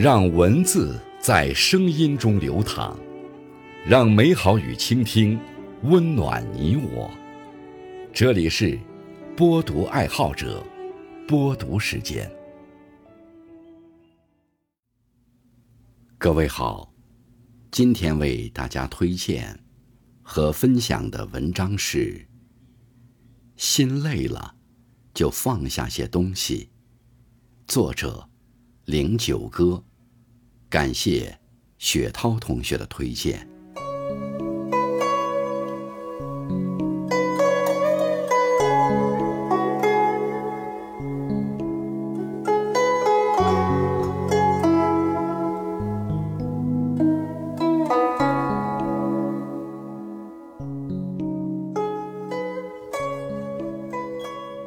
让文字在声音中流淌，让美好与倾听温暖你我。这里是播读爱好者播读时间。各位好，今天为大家推荐和分享的文章是：心累了，就放下些东西。作者。零九歌，感谢雪涛同学的推荐。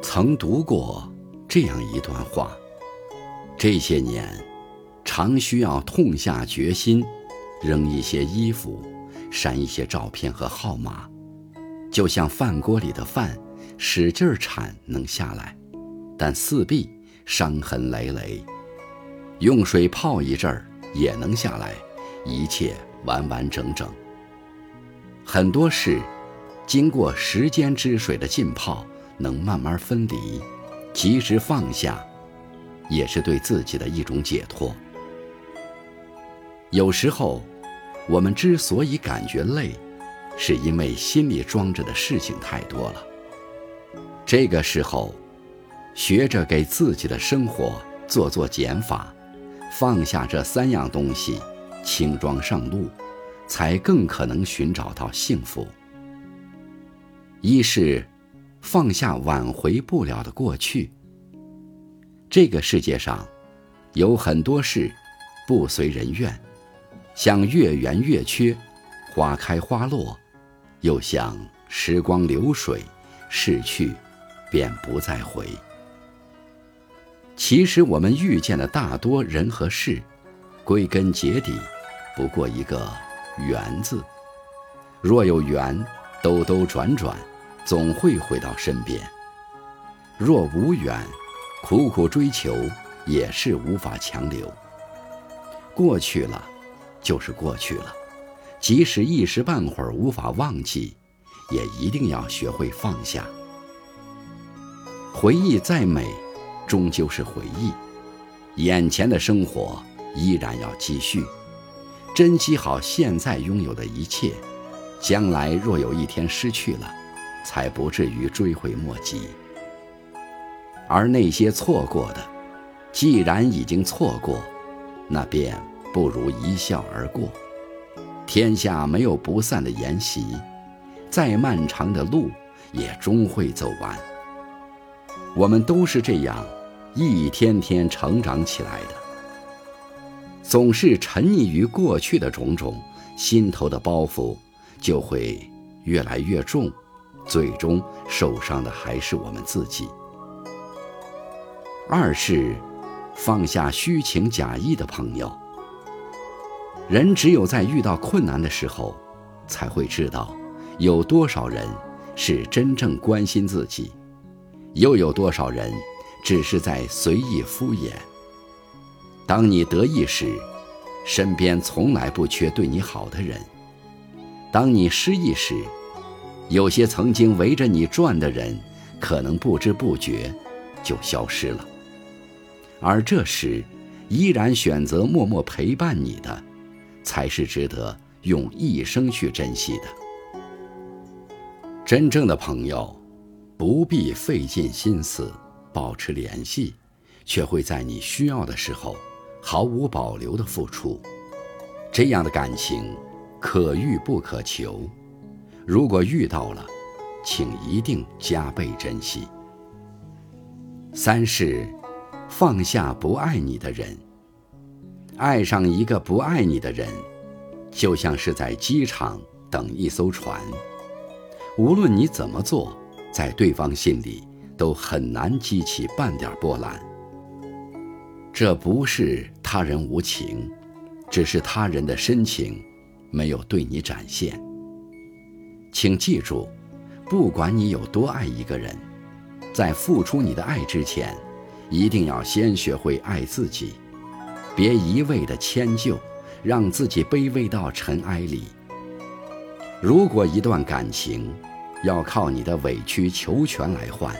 曾读过这样一段话。这些年，常需要痛下决心，扔一些衣服，删一些照片和号码，就像饭锅里的饭，使劲儿铲能下来，但四壁伤痕累累；用水泡一阵儿也能下来，一切完完整整。很多事，经过时间之水的浸泡，能慢慢分离，及时放下。也是对自己的一种解脱。有时候，我们之所以感觉累，是因为心里装着的事情太多了。这个时候，学着给自己的生活做做减法，放下这三样东西，轻装上路，才更可能寻找到幸福。一是放下挽回不了的过去。这个世界上，有很多事不随人愿，像月圆月缺，花开花落；又像时光流水，逝去便不再回。其实我们遇见的大多人和事，归根结底，不过一个“缘”字。若有缘，兜兜转转，总会回到身边；若无缘，苦苦追求也是无法强留。过去了，就是过去了，即使一时半会儿无法忘记，也一定要学会放下。回忆再美，终究是回忆。眼前的生活依然要继续，珍惜好现在拥有的一切，将来若有一天失去了，才不至于追悔莫及。而那些错过的，既然已经错过，那便不如一笑而过。天下没有不散的筵席，再漫长的路也终会走完。我们都是这样，一天天成长起来的。总是沉溺于过去的种种，心头的包袱就会越来越重，最终受伤的还是我们自己。二是放下虚情假意的朋友。人只有在遇到困难的时候，才会知道有多少人是真正关心自己，又有多少人只是在随意敷衍。当你得意时，身边从来不缺对你好的人；当你失意时，有些曾经围着你转的人，可能不知不觉就消失了。而这时，依然选择默默陪伴你的，才是值得用一生去珍惜的。真正的朋友，不必费尽心思保持联系，却会在你需要的时候毫无保留的付出。这样的感情，可遇不可求。如果遇到了，请一定加倍珍惜。三是。放下不爱你的人，爱上一个不爱你的人，就像是在机场等一艘船。无论你怎么做，在对方心里都很难激起半点波澜。这不是他人无情，只是他人的深情没有对你展现。请记住，不管你有多爱一个人，在付出你的爱之前。一定要先学会爱自己，别一味的迁就，让自己卑微到尘埃里。如果一段感情要靠你的委曲求全来换，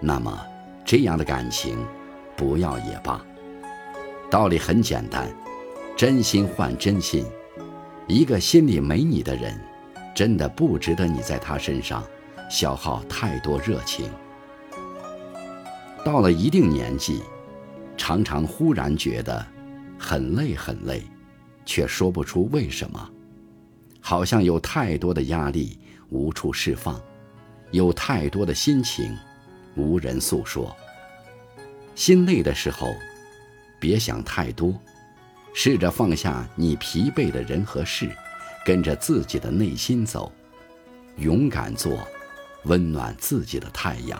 那么这样的感情不要也罢。道理很简单，真心换真心。一个心里没你的人，真的不值得你在他身上消耗太多热情。到了一定年纪，常常忽然觉得很累很累，却说不出为什么，好像有太多的压力无处释放，有太多的心情无人诉说。心累的时候。别想太多，试着放下你疲惫的人和事，跟着自己的内心走，勇敢做温暖自己的太阳。